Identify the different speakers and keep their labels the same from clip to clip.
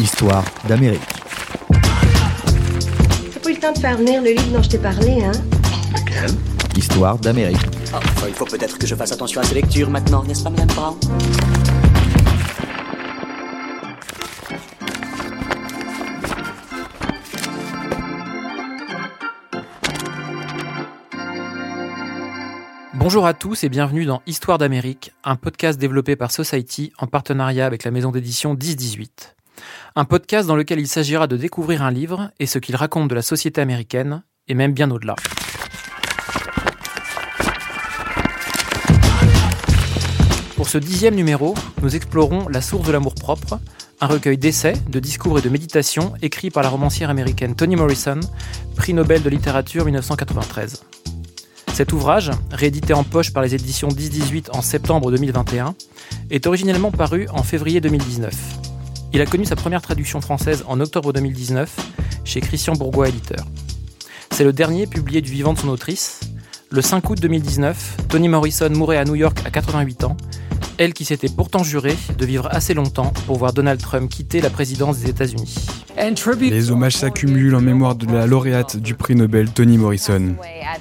Speaker 1: Histoire d'Amérique.
Speaker 2: T'as pas eu le temps de faire venir le livre dont je t'ai parlé, hein?
Speaker 3: Lequel?
Speaker 1: Histoire d'Amérique.
Speaker 4: Oh, il faut peut-être que je fasse attention à ces lectures maintenant, n'est-ce pas, Madame Brown?
Speaker 5: Bonjour à tous et bienvenue dans Histoire d'Amérique, un podcast développé par Society en partenariat avec la maison d'édition 1018. Un podcast dans lequel il s'agira de découvrir un livre et ce qu'il raconte de la société américaine, et même bien au-delà. Pour ce dixième numéro, nous explorons La source de l'amour propre, un recueil d'essais, de discours et de méditations écrit par la romancière américaine Toni Morrison, prix Nobel de littérature 1993. Cet ouvrage, réédité en poche par les éditions 10-18 en septembre 2021, est originellement paru en février 2019. Il a connu sa première traduction française en octobre 2019 chez Christian Bourgois éditeur. C'est le dernier publié du vivant de son autrice. Le 5 août 2019, Toni Morrison mourait à New York à 88 ans, elle qui s'était pourtant jurée de vivre assez longtemps pour voir Donald Trump quitter la présidence des États-Unis.
Speaker 6: Les hommages s'accumulent en mémoire de la lauréate du prix Nobel Toni Morrison.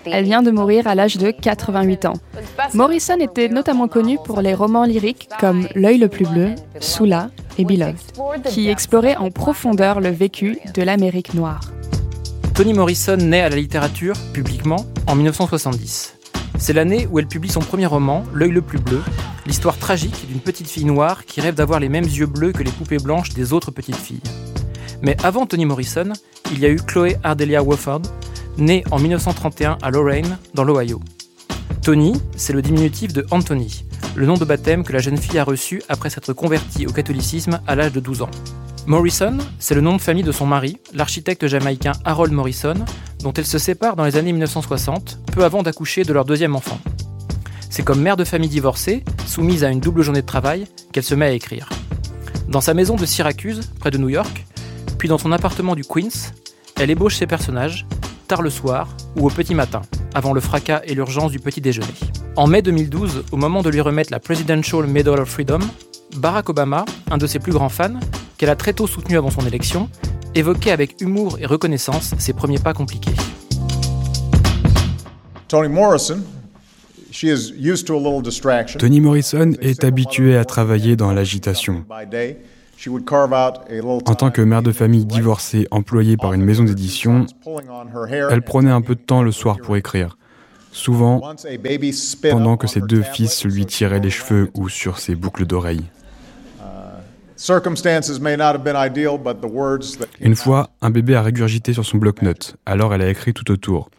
Speaker 7: Elle vient de mourir à l'âge de 88 ans. Morrison était notamment connue pour les romans lyriques comme L'œil le plus bleu, Soula et Beloved, qui exploraient en profondeur le vécu de l'Amérique noire.
Speaker 5: Toni Morrison naît à la littérature, publiquement, en 1970. C'est l'année où elle publie son premier roman, L'œil le plus bleu, l'histoire tragique d'une petite fille noire qui rêve d'avoir les mêmes yeux bleus que les poupées blanches des autres petites filles. Mais avant Toni Morrison, il y a eu Chloé Ardelia Wofford, née en 1931 à Lorraine, dans l'Ohio. Tony, c'est le diminutif de Anthony, le nom de baptême que la jeune fille a reçu après s'être convertie au catholicisme à l'âge de 12 ans. Morrison, c'est le nom de famille de son mari, l'architecte jamaïcain Harold Morrison, dont elle se sépare dans les années 1960, peu avant d'accoucher de leur deuxième enfant. C'est comme mère de famille divorcée, soumise à une double journée de travail, qu'elle se met à écrire. Dans sa maison de Syracuse, près de New York, puis dans son appartement du Queens, elle ébauche ses personnages, tard le soir ou au petit matin, avant le fracas et l'urgence du petit déjeuner. En mai 2012, au moment de lui remettre la Presidential Medal of Freedom, Barack Obama, un de ses plus grands fans, qu'elle a très tôt soutenu avant son élection, évoquait avec humour et reconnaissance ses premiers pas compliqués.
Speaker 8: Toni Morrison.
Speaker 6: Toni Morrison est habituée à travailler dans l'agitation. En tant que mère de famille divorcée employée par une maison d'édition, elle prenait un peu de temps le soir pour écrire. Souvent, pendant que ses deux fils lui tiraient les cheveux ou sur ses boucles d'oreilles. Une fois, un bébé a régurgité sur son bloc-notes, alors elle a écrit tout autour.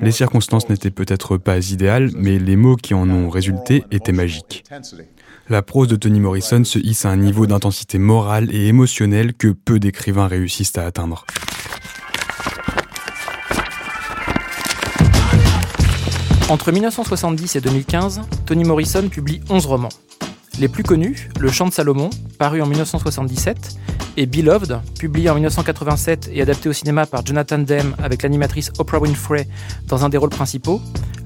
Speaker 6: Les circonstances n'étaient peut-être pas idéales, mais les mots qui en ont résulté étaient magiques. La prose de Toni Morrison se hisse à un niveau d'intensité morale et émotionnelle que peu d'écrivains réussissent à atteindre.
Speaker 5: Entre 1970 et 2015, Toni Morrison publie 11 romans. Les plus connus, Le Chant de Salomon, paru en 1977, et Beloved, publié en 1987 et adapté au cinéma par Jonathan Demme avec l'animatrice Oprah Winfrey dans un des rôles principaux,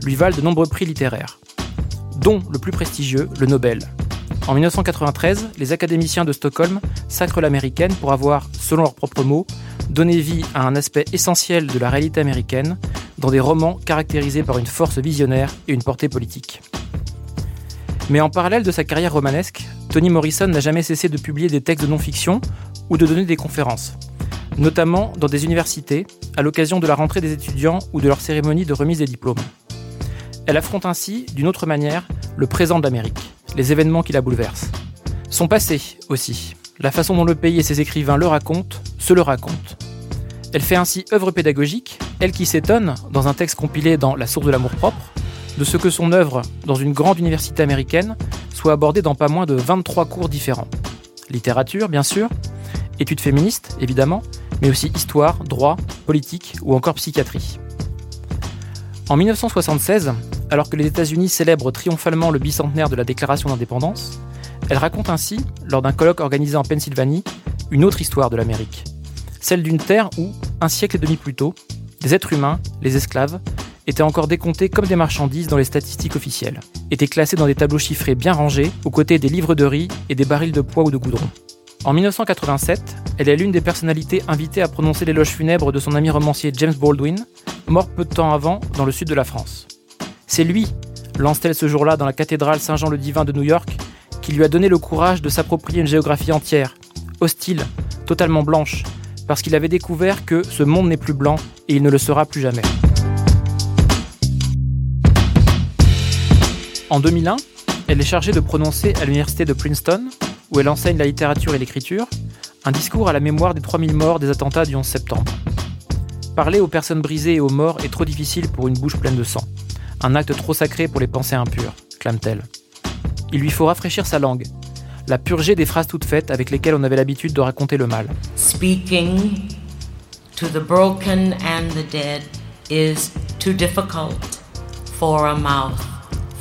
Speaker 5: lui valent de nombreux prix littéraires, dont le plus prestigieux, le Nobel. En 1993, les académiciens de Stockholm sacrent l'américaine pour avoir, selon leurs propres mots, donné vie à un aspect essentiel de la réalité américaine dans des romans caractérisés par une force visionnaire et une portée politique. Mais en parallèle de sa carrière romanesque, Toni Morrison n'a jamais cessé de publier des textes de non-fiction ou de donner des conférences, notamment dans des universités, à l'occasion de la rentrée des étudiants ou de leur cérémonie de remise des diplômes. Elle affronte ainsi, d'une autre manière, le présent de l'Amérique, les événements qui la bouleversent. Son passé aussi, la façon dont le pays et ses écrivains le racontent, se le racontent. Elle fait ainsi œuvre pédagogique, elle qui s'étonne, dans un texte compilé dans La source de l'amour propre, de ce que son œuvre, dans une grande université américaine, soit abordée dans pas moins de 23 cours différents. Littérature, bien sûr, études féministes, évidemment, mais aussi histoire, droit, politique ou encore psychiatrie. En 1976, alors que les États-Unis célèbrent triomphalement le bicentenaire de la déclaration d'indépendance, elle raconte ainsi, lors d'un colloque organisé en Pennsylvanie, une autre histoire de l'Amérique. Celle d'une terre où, un siècle et demi plus tôt, des êtres humains, les esclaves, étaient encore décomptés comme des marchandises dans les statistiques officielles, étaient classés dans des tableaux chiffrés bien rangés, aux côtés des livres de riz et des barils de poids ou de goudron. En 1987, elle est l'une des personnalités invitées à prononcer l'éloge funèbre de son ami romancier James Baldwin, mort peu de temps avant dans le sud de la France. C'est lui, lance-t-elle ce jour-là dans la cathédrale Saint-Jean-le-Divin de New York, qui lui a donné le courage de s'approprier une géographie entière, hostile, totalement blanche, parce qu'il avait découvert que ce monde n'est plus blanc et il ne le sera plus jamais. En 2001, elle est chargée de prononcer à l'université de Princeton, où elle enseigne la littérature et l'écriture, un discours à la mémoire des 3000 morts des attentats du 11 septembre. Parler aux personnes brisées et aux morts est trop difficile pour une bouche pleine de sang. Un acte trop sacré pour les pensées impures, clame-t-elle. Il lui faut rafraîchir sa langue, la purger des phrases toutes faites avec lesquelles on avait l'habitude de raconter le mal.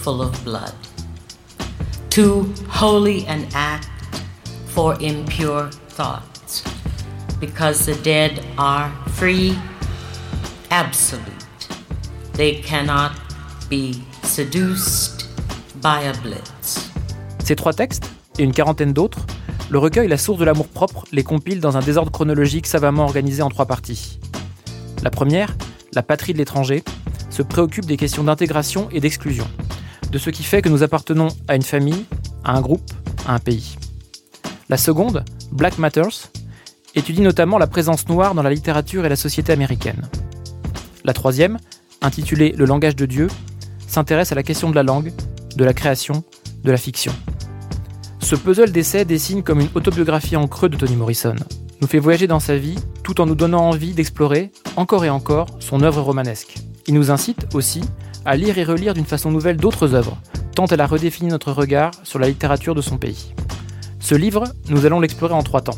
Speaker 3: Full of blood. Too holy an act for impure thoughts, because the dead are free, absolute. They cannot be seduced by a.
Speaker 5: Ces trois textes, et une quarantaine d'autres, le recueil La source de l'amour-propre les compile dans un désordre chronologique savamment organisé en trois parties. La première, La patrie de l'étranger, se préoccupe des questions d'intégration et d'exclusion, de ce qui fait que nous appartenons à une famille, à un groupe, à un pays. La seconde, Black Matters, étudie notamment la présence noire dans la littérature et la société américaine. La troisième, intitulée Le langage de Dieu, s'intéresse à la question de la langue, de la création, de la fiction. Ce puzzle d'essais dessine comme une autobiographie en creux de Toni Morrison, nous fait voyager dans sa vie tout en nous donnant envie d'explorer, encore et encore, son œuvre romanesque. Il nous incite aussi à lire et relire d'une façon nouvelle d'autres œuvres, tant elle a redéfini notre regard sur la littérature de son pays. Ce livre, nous allons l'explorer en trois temps.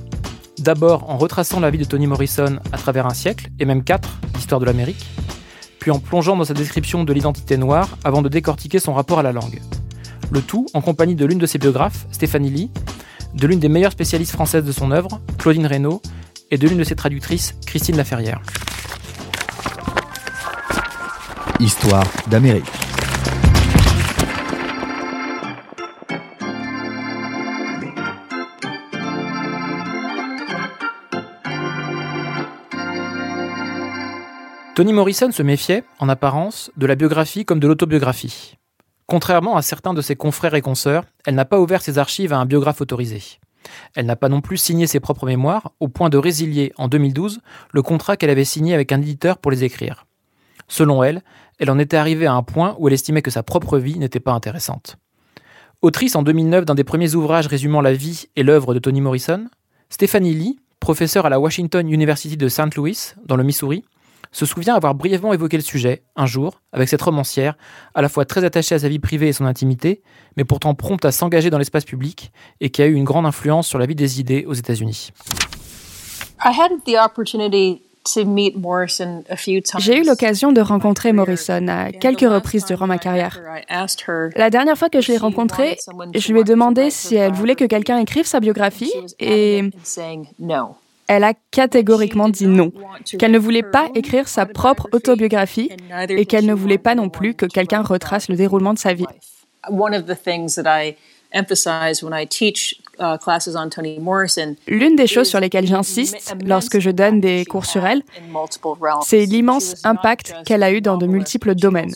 Speaker 5: D'abord en retraçant la vie de Toni Morrison à travers un siècle, et même quatre, l'histoire de l'Amérique, puis en plongeant dans sa description de l'identité noire avant de décortiquer son rapport à la langue. Le tout en compagnie de l'une de ses biographes, Stéphanie Lee, de l'une des meilleures spécialistes françaises de son œuvre, Claudine Reynaud, et de l'une de ses traductrices, Christine Laferrière.
Speaker 1: Histoire d'Amérique.
Speaker 5: Toni Morrison se méfiait, en apparence, de la biographie comme de l'autobiographie. Contrairement à certains de ses confrères et consoeurs, elle n'a pas ouvert ses archives à un biographe autorisé. Elle n'a pas non plus signé ses propres mémoires, au point de résilier, en 2012, le contrat qu'elle avait signé avec un éditeur pour les écrire. Selon elle, elle en était arrivée à un point où elle estimait que sa propre vie n'était pas intéressante. Autrice en 2009 d'un des premiers ouvrages résumant la vie et l'œuvre de Toni Morrison, Stephanie Lee, professeure à la Washington University de St. Louis, dans le Missouri, se souvient avoir brièvement évoqué le sujet, un jour, avec cette romancière, à la fois très attachée à sa vie privée et son intimité, mais pourtant prompte à s'engager dans l'espace public et qui a eu une grande influence sur la vie des idées aux États-Unis.
Speaker 7: J'ai eu l'occasion de rencontrer Morrison à quelques reprises durant ma carrière. La dernière fois que je l'ai rencontrée, je lui ai demandé si elle voulait que quelqu'un écrive sa biographie et elle a catégoriquement dit non, qu'elle ne voulait pas écrire sa propre autobiographie et qu'elle ne voulait pas non plus que quelqu'un retrace le déroulement de sa vie. L'une des choses sur lesquelles j'insiste lorsque je donne des cours sur elle, c'est l'immense impact qu'elle a eu dans de multiples domaines.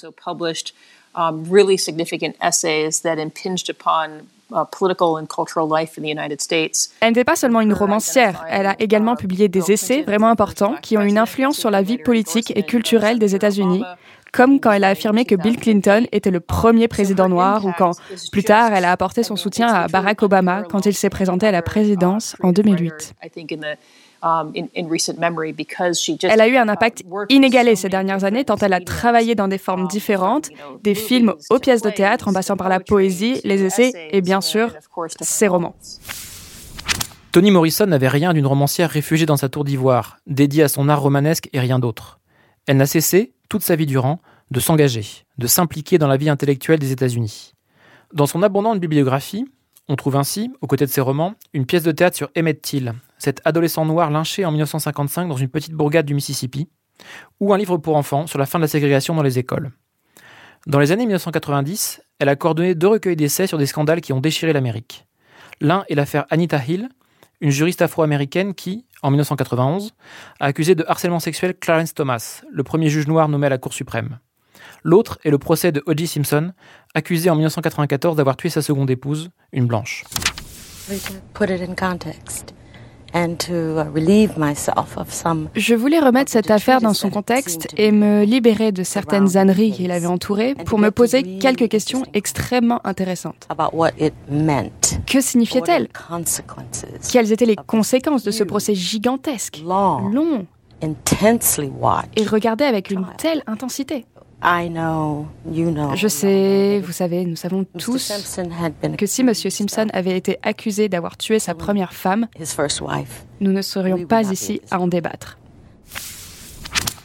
Speaker 7: Elle n'était pas seulement une romancière, elle a également publié des essais vraiment importants qui ont une influence sur la vie politique et culturelle des États-Unis, comme quand elle a affirmé que Bill Clinton était le premier président noir ou quand, plus tard, elle a apporté son soutien à Barack Obama quand il s'est présenté à la présidence en 2008. Um, elle a eu un impact inégalé ces dernières années tant elle a travaillé dans des formes différentes, des films aux pièces de théâtre en passant par la poésie, les essais et bien sûr ses romans.
Speaker 5: Toni Morrison n'avait rien d'une romancière réfugiée dans sa tour d'ivoire, dédiée à son art romanesque et rien d'autre. Elle n'a cessé, toute sa vie durant, de s'engager, de s'impliquer dans la vie intellectuelle des États-Unis. Dans son abondante bibliographie, on trouve ainsi, aux côtés de ses romans, une pièce de théâtre sur Emmett Till, cet adolescent noir lynché en 1955 dans une petite bourgade du Mississippi, ou un livre pour enfants sur la fin de la ségrégation dans les écoles. Dans les années 1990, elle a coordonné deux recueils d'essais sur des scandales qui ont déchiré l'Amérique. L'un est l'affaire Anita Hill, une juriste afro-américaine qui, en 1991, a accusé de harcèlement sexuel Clarence Thomas, le premier juge noir nommé à la Cour suprême. L'autre est le procès de O.J. Simpson, accusé en 1994 d'avoir tué sa seconde épouse, une blanche.
Speaker 7: Je voulais remettre cette affaire dans son contexte et me libérer de certaines âneries qui l'avaient entourée pour me poser quelques questions extrêmement intéressantes. Que signifiait-elle? Quelles étaient les conséquences de ce procès gigantesque, long? et regardé avec une telle intensité je sais, vous savez, nous savons tous que si M. Simpson avait été accusé d'avoir tué sa première femme, nous ne serions pas ici à en débattre.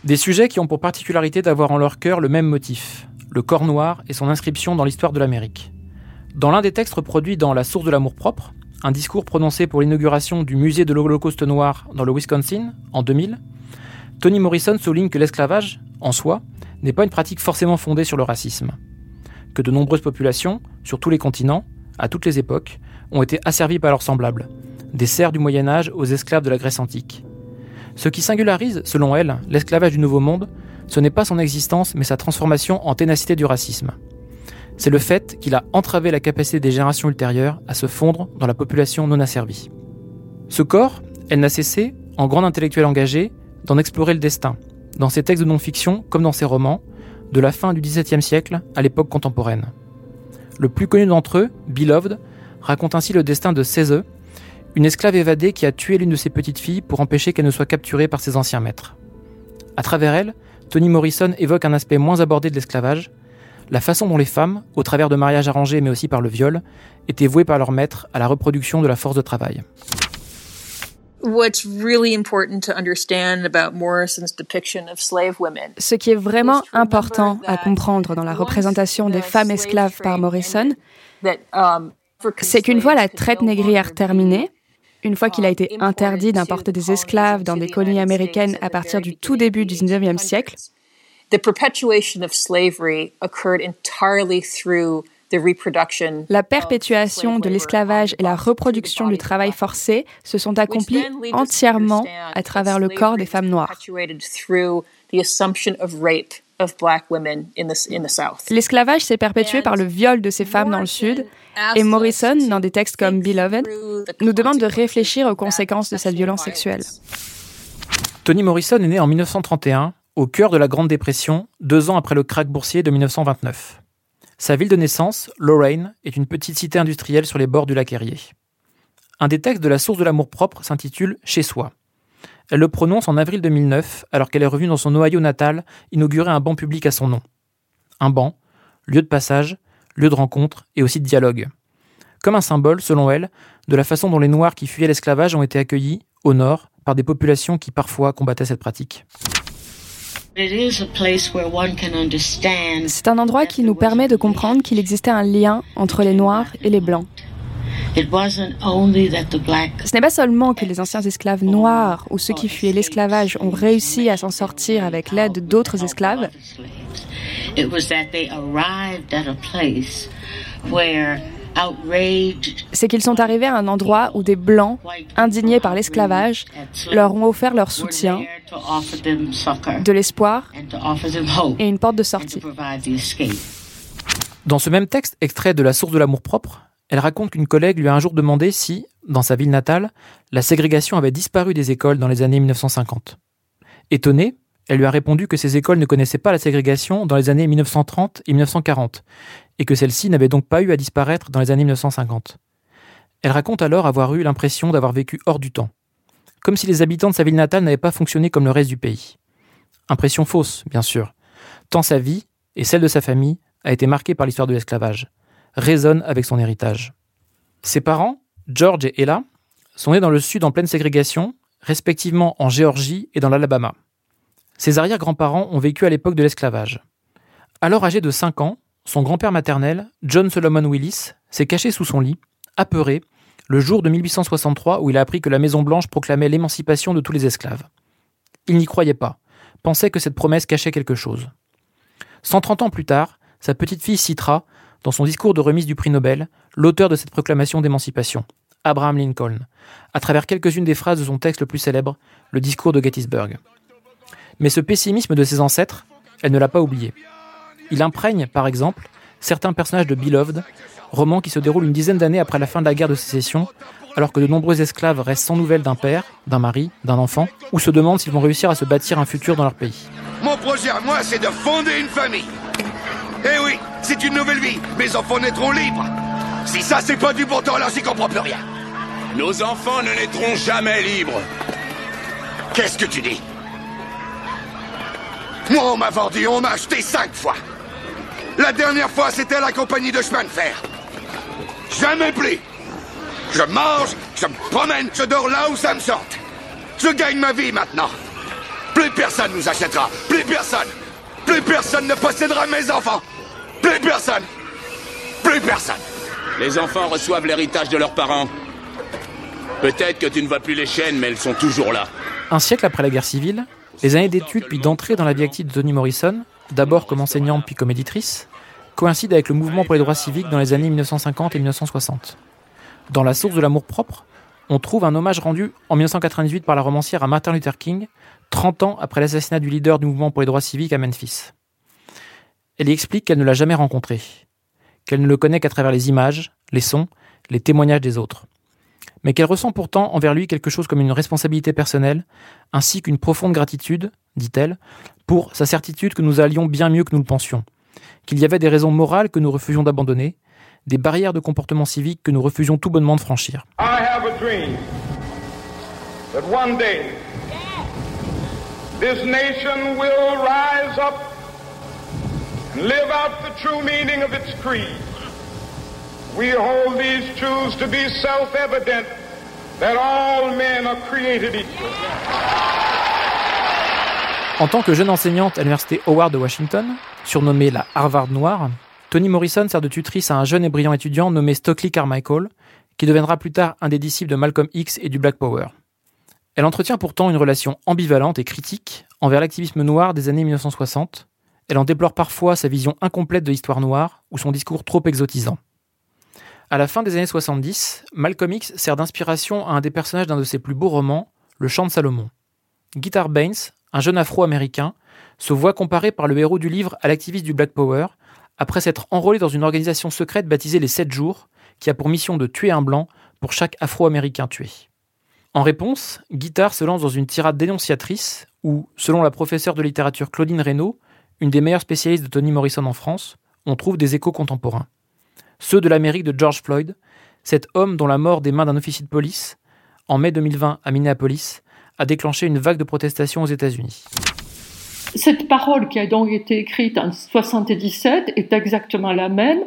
Speaker 5: Des sujets qui ont pour particularité d'avoir en leur cœur le même motif, le corps noir et son inscription dans l'histoire de l'Amérique. Dans l'un des textes reproduits dans La source de l'amour propre, un discours prononcé pour l'inauguration du musée de l'Holocauste noir dans le Wisconsin en 2000, Tony Morrison souligne que l'esclavage, en soi, n'est pas une pratique forcément fondée sur le racisme. Que de nombreuses populations, sur tous les continents, à toutes les époques, ont été asservies par leurs semblables, des serfs du Moyen Âge aux esclaves de la Grèce antique. Ce qui singularise, selon elle, l'esclavage du Nouveau Monde, ce n'est pas son existence, mais sa transformation en ténacité du racisme. C'est le fait qu'il a entravé la capacité des générations ultérieures à se fondre dans la population non asservie. Ce corps, elle n'a cessé, en grande intellectuelle engagée, d'en explorer le destin, dans ses textes de non-fiction comme dans ses romans, de la fin du XVIIe siècle à l'époque contemporaine. Le plus connu d'entre eux, Beloved, raconte ainsi le destin de Cézeux, une esclave évadée qui a tué l'une de ses petites filles pour empêcher qu'elle ne soit capturée par ses anciens maîtres. À travers elle, Tony Morrison évoque un aspect moins abordé de l'esclavage, la façon dont les femmes, au travers de mariages arrangés mais aussi par le viol, étaient vouées par leurs maîtres à la reproduction de la force de travail.
Speaker 7: Ce qui est vraiment important à comprendre dans la représentation des femmes esclaves par Morrison, um, c'est qu'une fois la traite négrière terminée, une fois qu'il a été interdit d'importer des esclaves dans des colonies américaines à partir du tout début du 19e siècle, the perpetuation of slavery occurred entirely through la perpétuation de l'esclavage et la reproduction du travail forcé se sont accomplies entièrement à travers le corps des femmes noires. L'esclavage s'est perpétué par le viol de ces femmes dans le Sud, et Morrison, dans des textes comme Beloved, nous demande de réfléchir aux conséquences de cette violence sexuelle.
Speaker 5: Tony Morrison est né en 1931, au cœur de la Grande Dépression, deux ans après le krach boursier de 1929. Sa ville de naissance, Lorraine, est une petite cité industrielle sur les bords du lac Erie. Un des textes de La source de l'amour propre s'intitule Chez soi. Elle le prononce en avril 2009, alors qu'elle est revenue dans son Ohio natal inaugurer un banc public à son nom. Un banc, lieu de passage, lieu de rencontre et aussi de dialogue. Comme un symbole, selon elle, de la façon dont les Noirs qui fuyaient l'esclavage ont été accueillis, au nord, par des populations qui parfois combattaient cette pratique.
Speaker 7: C'est un endroit qui nous permet de comprendre qu'il existait un lien entre les Noirs et les Blancs. Ce n'est pas seulement que les anciens esclaves noirs ou ceux qui fuyaient l'esclavage ont réussi à s'en sortir avec l'aide d'autres esclaves c'est qu'ils sont arrivés à un endroit où des Blancs, indignés par l'esclavage, leur ont offert leur soutien, de l'espoir et une porte de sortie.
Speaker 5: Dans ce même texte, extrait de La source de l'amour propre, elle raconte qu'une collègue lui a un jour demandé si, dans sa ville natale, la ségrégation avait disparu des écoles dans les années 1950. Étonnée, elle lui a répondu que ces écoles ne connaissaient pas la ségrégation dans les années 1930 et 1940, et que celle-ci n'avait donc pas eu à disparaître dans les années 1950. Elle raconte alors avoir eu l'impression d'avoir vécu hors du temps, comme si les habitants de sa ville natale n'avaient pas fonctionné comme le reste du pays. Impression fausse, bien sûr, tant sa vie, et celle de sa famille, a été marquée par l'histoire de l'esclavage, résonne avec son héritage. Ses parents, George et Ella, sont nés dans le sud en pleine ségrégation, respectivement en Géorgie et dans l'Alabama. Ses arrière-grands-parents ont vécu à l'époque de l'esclavage. Alors âgé de 5 ans, son grand-père maternel, John Solomon Willis, s'est caché sous son lit, apeuré, le jour de 1863 où il a appris que la Maison-Blanche proclamait l'émancipation de tous les esclaves. Il n'y croyait pas, pensait que cette promesse cachait quelque chose. 130 ans plus tard, sa petite fille citera, dans son discours de remise du prix Nobel, l'auteur de cette proclamation d'émancipation, Abraham Lincoln, à travers quelques-unes des phrases de son texte le plus célèbre, le discours de Gettysburg. Mais ce pessimisme de ses ancêtres, elle ne l'a pas oublié. Il imprègne, par exemple, certains personnages de Beloved, roman qui se déroule une dizaine d'années après la fin de la guerre de sécession, alors que de nombreux esclaves restent sans nouvelles d'un père, d'un mari, d'un enfant, ou se demandent s'ils vont réussir à se bâtir un futur dans leur pays.
Speaker 9: Mon projet à moi, c'est de fonder une famille. Eh oui, c'est une nouvelle vie. Mes enfants naîtront libres. Si ça, c'est pas du bon temps, alors j'y comprends plus rien.
Speaker 10: Nos enfants ne naîtront jamais libres.
Speaker 9: Qu'est-ce que tu dis? Moi, on m'a vendu, on m'a acheté cinq fois. La dernière fois, c'était la compagnie de chemin de fer. Jamais plus. Je mange, je me promène, je dors là où ça me sente. Je gagne ma vie maintenant. Plus personne nous achètera. Plus personne. Plus personne ne possédera mes enfants. Plus personne. Plus personne.
Speaker 10: Les enfants reçoivent l'héritage de leurs parents. Peut-être que tu ne vois plus les chaînes, mais elles sont toujours là.
Speaker 5: Un siècle après la guerre civile, les années d'études puis d'entrée dans la vie active de Toni Morrison, d'abord comme enseignante puis comme éditrice, coïncident avec le mouvement pour les droits civiques dans les années 1950 et 1960. Dans La source de l'amour propre, on trouve un hommage rendu en 1998 par la romancière à Martin Luther King, 30 ans après l'assassinat du leader du mouvement pour les droits civiques à Memphis. Elle y explique qu'elle ne l'a jamais rencontré, qu'elle ne le connaît qu'à travers les images, les sons, les témoignages des autres, mais qu'elle ressent pourtant envers lui quelque chose comme une responsabilité personnelle, ainsi qu'une profonde gratitude, dit-elle, pour sa certitude que nous allions bien mieux que nous le pensions, qu'il y avait des raisons morales que nous refusions d'abandonner, des barrières de comportement civique que nous refusions tout bonnement de franchir.
Speaker 11: I have a dream that one day this nation will rise up and live out the true meaning of its creed. We hold these truths to be self-evident that all men are created equal.
Speaker 5: En tant que jeune enseignante à l'université Howard de Washington, surnommée la Harvard Noire, Toni Morrison sert de tutrice à un jeune et brillant étudiant nommé Stockley Carmichael, qui deviendra plus tard un des disciples de Malcolm X et du Black Power. Elle entretient pourtant une relation ambivalente et critique envers l'activisme noir des années 1960. Elle en déplore parfois sa vision incomplète de l'histoire noire ou son discours trop exotisant. À la fin des années 70, Malcolm X sert d'inspiration à un des personnages d'un de ses plus beaux romans, Le Chant de Salomon. Guitar Baines, un jeune afro-américain, se voit comparé par le héros du livre à l'activiste du Black Power après s'être enrôlé dans une organisation secrète baptisée les 7 jours, qui a pour mission de tuer un blanc pour chaque Afro-Américain tué. En réponse, Guittard se lance dans une tirade dénonciatrice où, selon la professeure de littérature Claudine Reynaud, une des meilleures spécialistes de Toni Morrison en France, on trouve des échos contemporains. Ceux de l'Amérique de George Floyd, cet homme dont la mort des mains d'un officier de police, en mai 2020 à Minneapolis, a déclenché une vague de protestations aux États-Unis.
Speaker 12: Cette parole qui a donc été écrite en 77 est exactement la même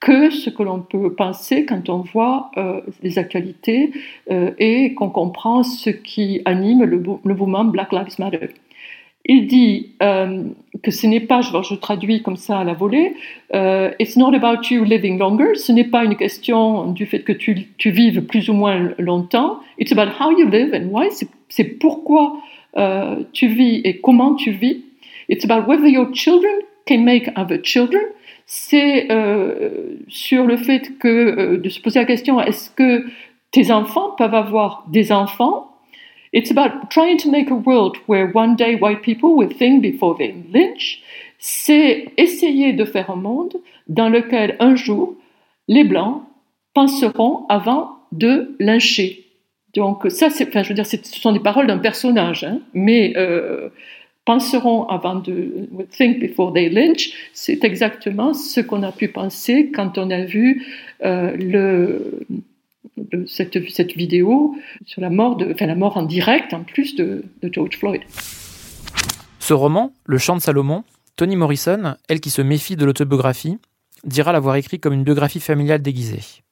Speaker 12: que ce que l'on peut penser quand on voit euh, les actualités euh, et qu'on comprend ce qui anime le, mouvement Black Lives Matter. Il dit euh, que ce n'est pas, je, je, traduis comme ça à la volée, euh, It's not about you living longer, ce n'est pas une question du fait que tu, tu vives plus ou moins longtemps, it's about how you live and why, c'est pourquoi euh, tu vis et comment tu vis. It's about whether your children can make other children. C'est euh, sur le fait que euh, de se poser la question est-ce que tes enfants peuvent avoir des enfants? It's about trying to make a world where one day white people will think before they lynch. C'est essayer de faire un monde dans lequel un jour les blancs penseront avant de lyncher. Donc ça, c'est, enfin, je veux dire, ce sont des paroles d'un personnage, hein, mais euh, penseront avant de think before they lynch, c'est exactement ce qu'on a pu penser quand on a vu euh, le cette, cette, vidéo sur la mort, de, enfin, la mort en direct en plus de, de George Floyd.
Speaker 5: Ce roman, Le Chant de Salomon, Toni Morrison, elle qui se méfie de l'autobiographie, dira l'avoir écrit comme une biographie familiale déguisée.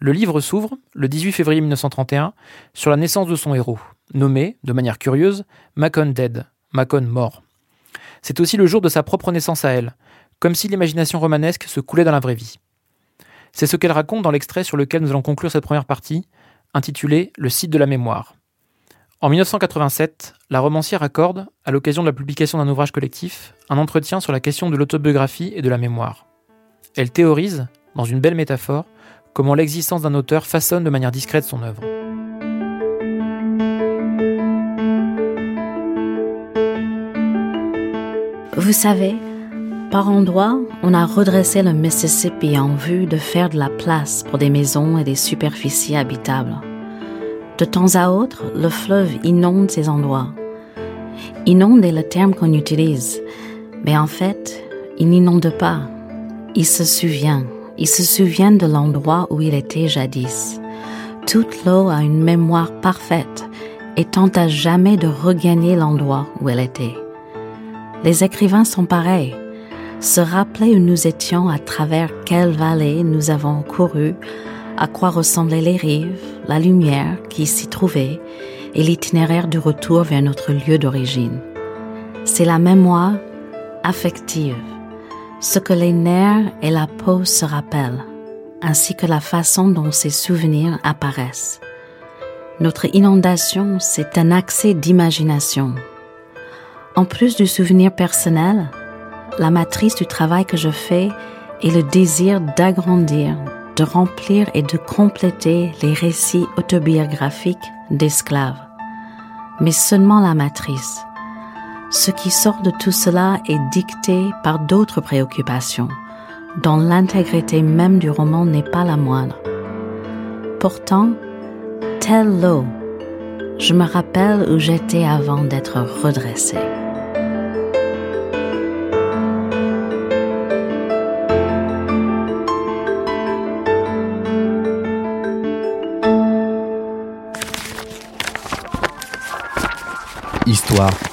Speaker 5: Le livre s'ouvre, le 18 février 1931, sur la naissance de son héros, nommé, de manière curieuse, Macon Dead, Macon mort. C'est aussi le jour de sa propre naissance à elle, comme si l'imagination romanesque se coulait dans la vraie vie. C'est ce qu'elle raconte dans l'extrait sur lequel nous allons conclure cette première partie, intitulé Le site de la mémoire. En 1987, la romancière accorde, à l'occasion de la publication d'un ouvrage collectif, un entretien sur la question de l'autobiographie et de la mémoire. Elle théorise, dans une belle métaphore, comment l'existence d'un auteur façonne de manière discrète son œuvre.
Speaker 13: Vous savez, par endroits, on a redressé le Mississippi en vue de faire de la place pour des maisons et des superficies habitables. De temps à autre, le fleuve inonde ces endroits. Inonde est le terme qu'on utilise, mais en fait, il n'inonde pas. Il se souvient. Il se souvient de l'endroit où il était jadis. Toute l'eau a une mémoire parfaite et tente à jamais de regagner l'endroit où elle était. Les écrivains sont pareils. Se rappeler où nous étions, à travers quelle vallée nous avons couru, à quoi ressemblaient les rives, la lumière qui s'y trouvait et l'itinéraire du retour vers notre lieu d'origine. C'est la mémoire affective, ce que les nerfs et la peau se rappellent, ainsi que la façon dont ces souvenirs apparaissent. Notre inondation, c'est un accès d'imagination. En plus du souvenir personnel, la matrice du travail que je fais est le désir d'agrandir, de remplir et de compléter les récits autobiographiques d'esclaves. Mais seulement la matrice. Ce qui sort de tout cela est dicté par d'autres préoccupations, dont l'intégrité même du roman n'est pas la moindre. Pourtant, tel l'eau, je me rappelle où j'étais avant d'être redressée.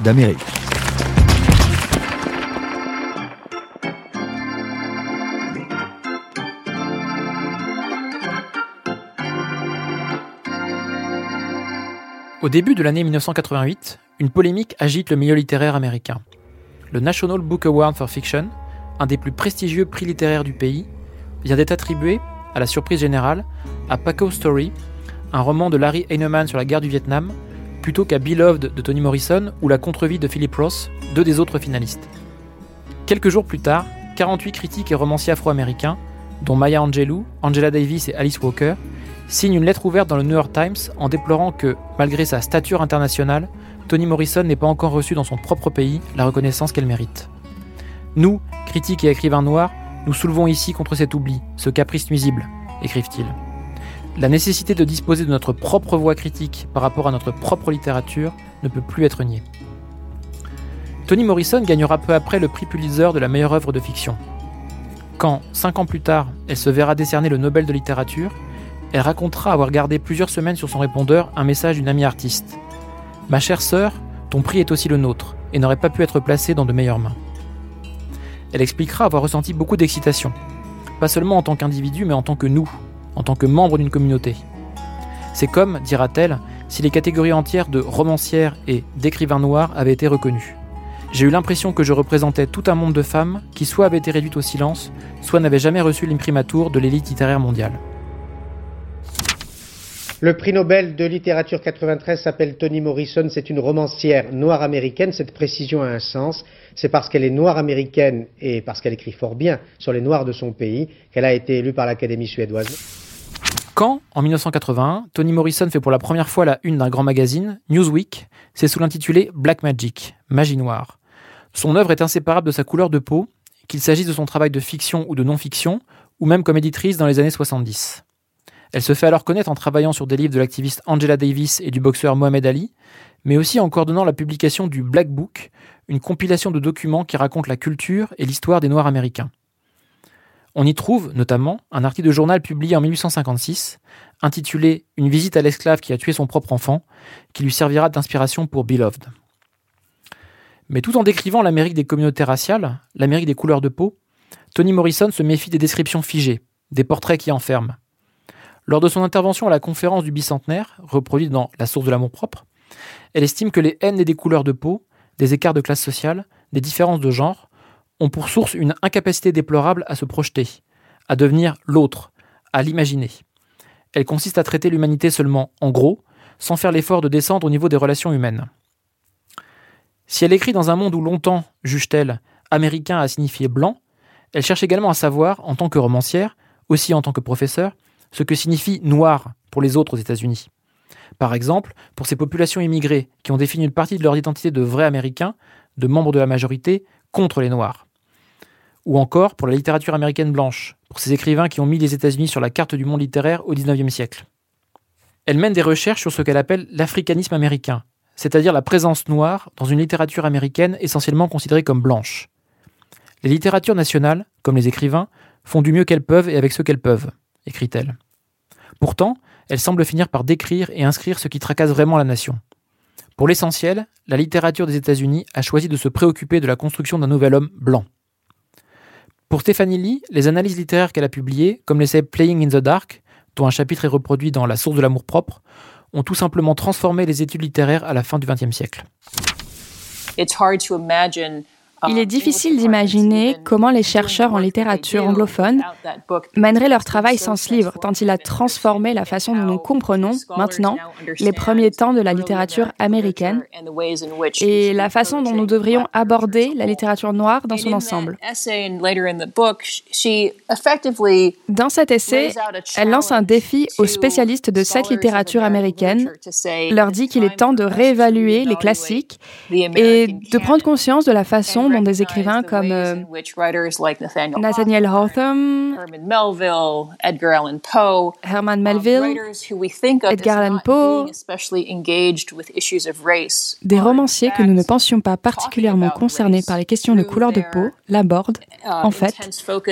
Speaker 1: D'Amérique.
Speaker 5: Au début de l'année 1988, une polémique agite le milieu littéraire américain. Le National Book Award for Fiction, un des plus prestigieux prix littéraires du pays, vient d'être attribué, à la surprise générale, à Paco Story, un roman de Larry Heinemann sur la guerre du Vietnam, plutôt qu'à Beloved de Toni Morrison ou La contre-vie de Philip Ross, deux des autres finalistes. Quelques jours plus tard, 48 critiques et romanciers afro-américains, dont Maya Angelou, Angela Davis et Alice Walker, signent une lettre ouverte dans le New York Times en déplorant que, malgré sa stature internationale, Toni Morrison n'ait pas encore reçu dans son propre pays la reconnaissance qu'elle mérite. Nous, critiques et écrivains noirs, nous soulevons ici contre cet oubli, ce caprice nuisible, écrivent-ils. La nécessité de disposer de notre propre voix critique par rapport à notre propre littérature ne peut plus être niée. Toni Morrison gagnera peu après le prix Pulitzer de la meilleure œuvre de fiction. Quand, cinq ans plus tard, elle se verra décerner le Nobel de littérature, elle racontera avoir gardé plusieurs semaines sur son répondeur un message d'une amie artiste. Ma chère sœur, ton prix est aussi le nôtre et n'aurait pas pu être placé dans de meilleures mains. Elle expliquera avoir ressenti beaucoup d'excitation, pas seulement en tant qu'individu, mais en tant que nous, en tant que membre d'une communauté. C'est comme, dira-t-elle, si les catégories entières de romancières et d'écrivains noirs avaient été reconnues. J'ai eu l'impression que je représentais tout un monde de femmes qui soit avaient été réduites au silence, soit n'avaient jamais reçu l'imprimatur de l'élite littéraire mondiale.
Speaker 14: Le prix Nobel de littérature 93 s'appelle Toni Morrison, c'est une romancière noire américaine, cette précision a un sens, c'est parce qu'elle est noire américaine et parce qu'elle écrit fort bien sur les noirs de son pays qu'elle a été élue par l'Académie suédoise.
Speaker 5: Quand, en 1981, Toni Morrison fait pour la première fois la une d'un grand magazine, Newsweek, c'est sous l'intitulé Black Magic, Magie Noire. Son œuvre est inséparable de sa couleur de peau, qu'il s'agisse de son travail de fiction ou de non-fiction, ou même comme éditrice dans les années 70. Elle se fait alors connaître en travaillant sur des livres de l'activiste Angela Davis et du boxeur Mohamed Ali, mais aussi en coordonnant la publication du Black Book, une compilation de documents qui racontent la culture et l'histoire des Noirs américains. On y trouve notamment un article de journal publié en 1856, intitulé Une visite à l'esclave qui a tué son propre enfant, qui lui servira d'inspiration pour Beloved. Mais tout en décrivant l'Amérique des communautés raciales, l'Amérique des couleurs de peau, Toni Morrison se méfie des descriptions figées, des portraits qui enferment. Lors de son intervention à la conférence du bicentenaire, reproduite dans La source de l'amour propre, elle estime que les haines et des couleurs de peau, des écarts de classe sociale, des différences de genre, ont pour source une incapacité déplorable à se projeter, à devenir l'autre, à l'imaginer. Elle consiste à traiter l'humanité seulement en gros, sans faire l'effort de descendre au niveau des relations humaines. Si elle écrit dans un monde où longtemps, juge-t-elle, américain a signifié blanc, elle cherche également à savoir, en tant que romancière, aussi en tant que professeur, ce que signifie noir pour les autres aux États-Unis. Par exemple, pour ces populations immigrées qui ont défini une partie de leur identité de vrais Américains, de membres de la majorité, contre les Noirs. Ou encore pour la littérature américaine blanche, pour ces écrivains qui ont mis les États-Unis sur la carte du monde littéraire au XIXe siècle. Elle mène des recherches sur ce qu'elle appelle l'africanisme américain, c'est-à-dire la présence noire dans une littérature américaine essentiellement considérée comme blanche. Les littératures nationales, comme les écrivains, font du mieux qu'elles peuvent et avec ce qu'elles peuvent, écrit-elle. Pourtant, elle semble finir par décrire et inscrire ce qui tracasse vraiment la nation. Pour l'essentiel, la littérature des États-Unis a choisi de se préoccuper de la construction d'un nouvel homme blanc. Pour Stéphanie Lee, les analyses littéraires qu'elle a publiées, comme l'essai Playing in the Dark, dont un chapitre est reproduit dans La source de l'amour propre, ont tout simplement transformé les études littéraires à la fin du XXe siècle.
Speaker 7: Il est difficile d'imaginer comment les chercheurs en littérature anglophone mèneraient leur travail sans ce livre, tant il a transformé la façon dont nous comprenons maintenant les premiers temps de la littérature américaine et la façon dont nous devrions aborder la littérature noire dans son ensemble. Dans cet essai, elle lance un défi aux spécialistes de cette littérature américaine, leur dit qu'il est temps de réévaluer les classiques et de prendre conscience de la façon dont des écrivains comme euh, Nathaniel Hawthorne, Herman Melville, Edgar Allan Poe, des romanciers que nous ne pensions pas particulièrement concernés par les questions de couleur de peau, l'abordent,
Speaker 12: uh,
Speaker 7: en fait,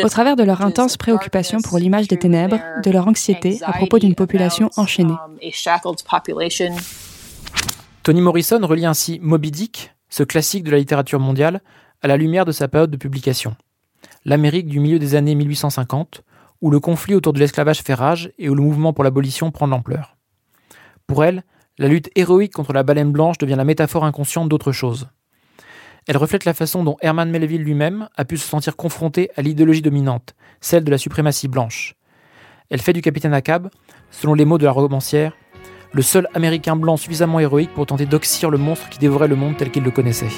Speaker 7: au travers de leur intense préoccupation pour l'image des ténèbres, de leur anxiété à propos d'une population enchaînée.
Speaker 12: um,
Speaker 5: Toni Morrison relie ainsi Moby Dick, ce classique de la littérature mondiale, à la lumière de sa période de publication. L'Amérique du milieu des années 1850, où le conflit autour de l'esclavage fait rage et où le mouvement pour l'abolition prend de l'ampleur. Pour elle, la lutte héroïque contre la baleine blanche devient la métaphore inconsciente d'autre chose. Elle reflète la façon dont Herman Melville lui-même a pu se sentir confronté à l'idéologie dominante, celle de la suprématie blanche. Elle fait du capitaine Ahab, selon les mots de la romancière, le seul Américain blanc suffisamment héroïque pour tenter d'oxyre le monstre qui dévorait le monde tel qu'il le connaissait.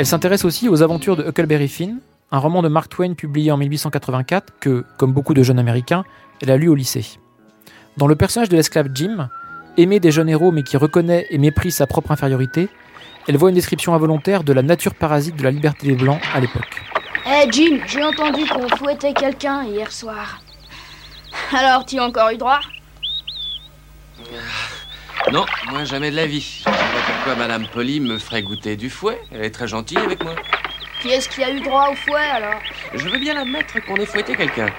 Speaker 5: Elle s'intéresse aussi aux aventures de Huckleberry Finn, un roman de Mark Twain publié en 1884 que, comme beaucoup de jeunes américains, elle a lu au lycée. Dans le personnage de l'esclave Jim, aimé des jeunes héros mais qui reconnaît et méprise sa propre infériorité, elle voit une description involontaire de la nature parasite de la liberté des Blancs à l'époque.
Speaker 15: Hé Jim, j'ai entendu qu'on fouettait quelqu'un hier soir. Alors, tu as encore eu droit?
Speaker 16: Non, moi jamais de la vie. Je ne sais pas pourquoi Madame Polly me ferait goûter du fouet. Elle est très gentille avec moi.
Speaker 15: Qui est-ce qui a eu droit au fouet alors?
Speaker 16: Je veux bien admettre qu'on ait fouetté quelqu'un.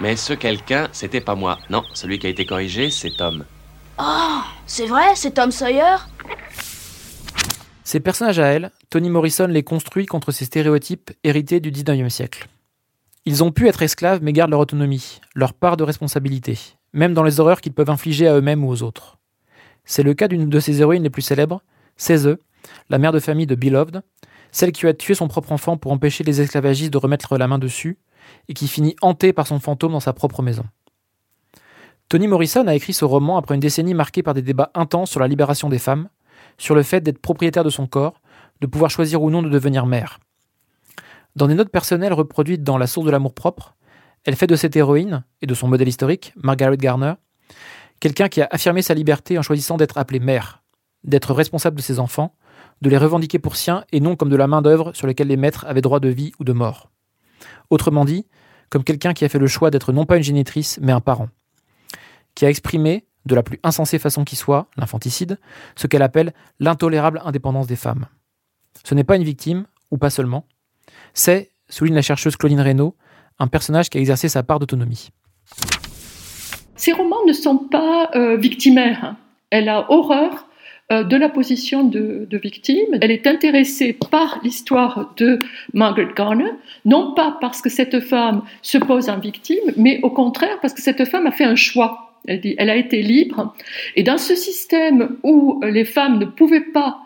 Speaker 16: Mais ce quelqu'un, c'était pas moi. Non, celui qui a été corrigé, c'est Tom.
Speaker 15: Oh, c'est vrai, c'est Tom Sawyer?
Speaker 5: Ces personnages à elle, Toni Morrison les construit contre ces stéréotypes hérités du 19e siècle. Ils ont pu être esclaves mais gardent leur autonomie, leur part de responsabilité, même dans les horreurs qu'ils peuvent infliger à eux-mêmes ou aux autres. C'est le cas d'une de ses héroïnes les plus célèbres, Cézeux, la mère de famille de Beloved, celle qui a tué son propre enfant pour empêcher les esclavagistes de remettre la main dessus, et qui finit hantée par son fantôme dans sa propre maison. Toni Morrison a écrit ce roman après une décennie marquée par des débats intenses sur la libération des femmes, sur le fait d'être propriétaire de son corps, de pouvoir choisir ou non de devenir mère. Dans des notes personnelles reproduites dans La source de l'amour propre, elle fait de cette héroïne, et de son modèle historique, Margaret Garner, Quelqu'un qui a affirmé sa liberté en choisissant d'être appelé mère, d'être responsable de ses enfants, de les revendiquer pour siens et non comme de la main-d'œuvre sur laquelle les maîtres avaient droit de vie ou de mort. Autrement dit, comme quelqu'un qui a fait le choix d'être non pas une génitrice, mais un parent. Qui a exprimé, de la plus insensée façon qui soit, l'infanticide, ce qu'elle appelle l'intolérable indépendance des femmes. Ce n'est pas une victime, ou pas seulement, c'est, souligne la chercheuse Claudine Reynaud, un personnage qui a exercé sa part d'autonomie.
Speaker 12: Ces romans ne sont pas euh, victimaires. Elle a horreur euh, de la position de, victime. Elle est intéressée par l'histoire de Margaret Garner, non pas parce que cette femme se pose en victime, mais au contraire parce que cette femme a fait un choix. Elle dit, elle a été libre. Et dans ce système où les femmes ne pouvaient pas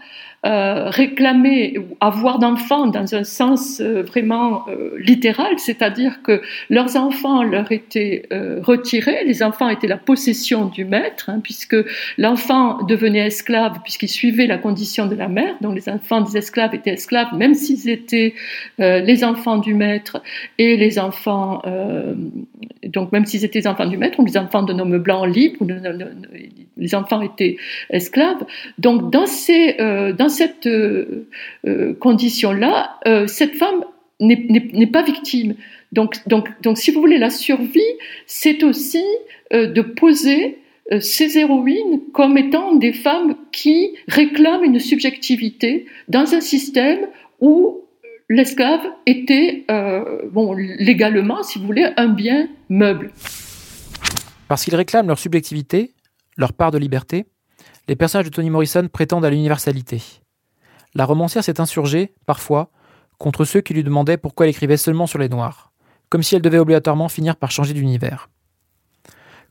Speaker 12: euh, réclamer avoir d'enfants dans un sens euh, vraiment euh, littéral, c'est-à-dire que leurs enfants leur étaient retirés, les enfants étaient la possession du maître, hein, puisque l'enfant devenait esclave puisqu'il suivait la condition de la mère, donc les enfants des esclaves étaient esclaves même s'ils étaient les enfants du maître et les enfants, donc même s'ils étaient les enfants du maître ou les enfants d'un homme blanc libre, les enfants étaient esclaves. Donc dans ces, dans cette euh, euh, condition-là, euh, cette femme n'est pas victime. Donc, donc, donc, si vous voulez, la survie, c'est aussi de poser ces héroïnes comme étant des femmes qui réclament une subjectivité dans un système où l'esclave était, bon, légalement, si vous voulez, un bien meuble.
Speaker 5: Parce qu'ils réclament leur subjectivité, leur part de liberté, les personnages de Toni Morrison prétendent à l'universalité. La romancière s'est insurgée, parfois, contre ceux qui lui demandaient pourquoi elle écrivait seulement sur les Noirs, comme si elle devait obligatoirement finir par changer d'univers.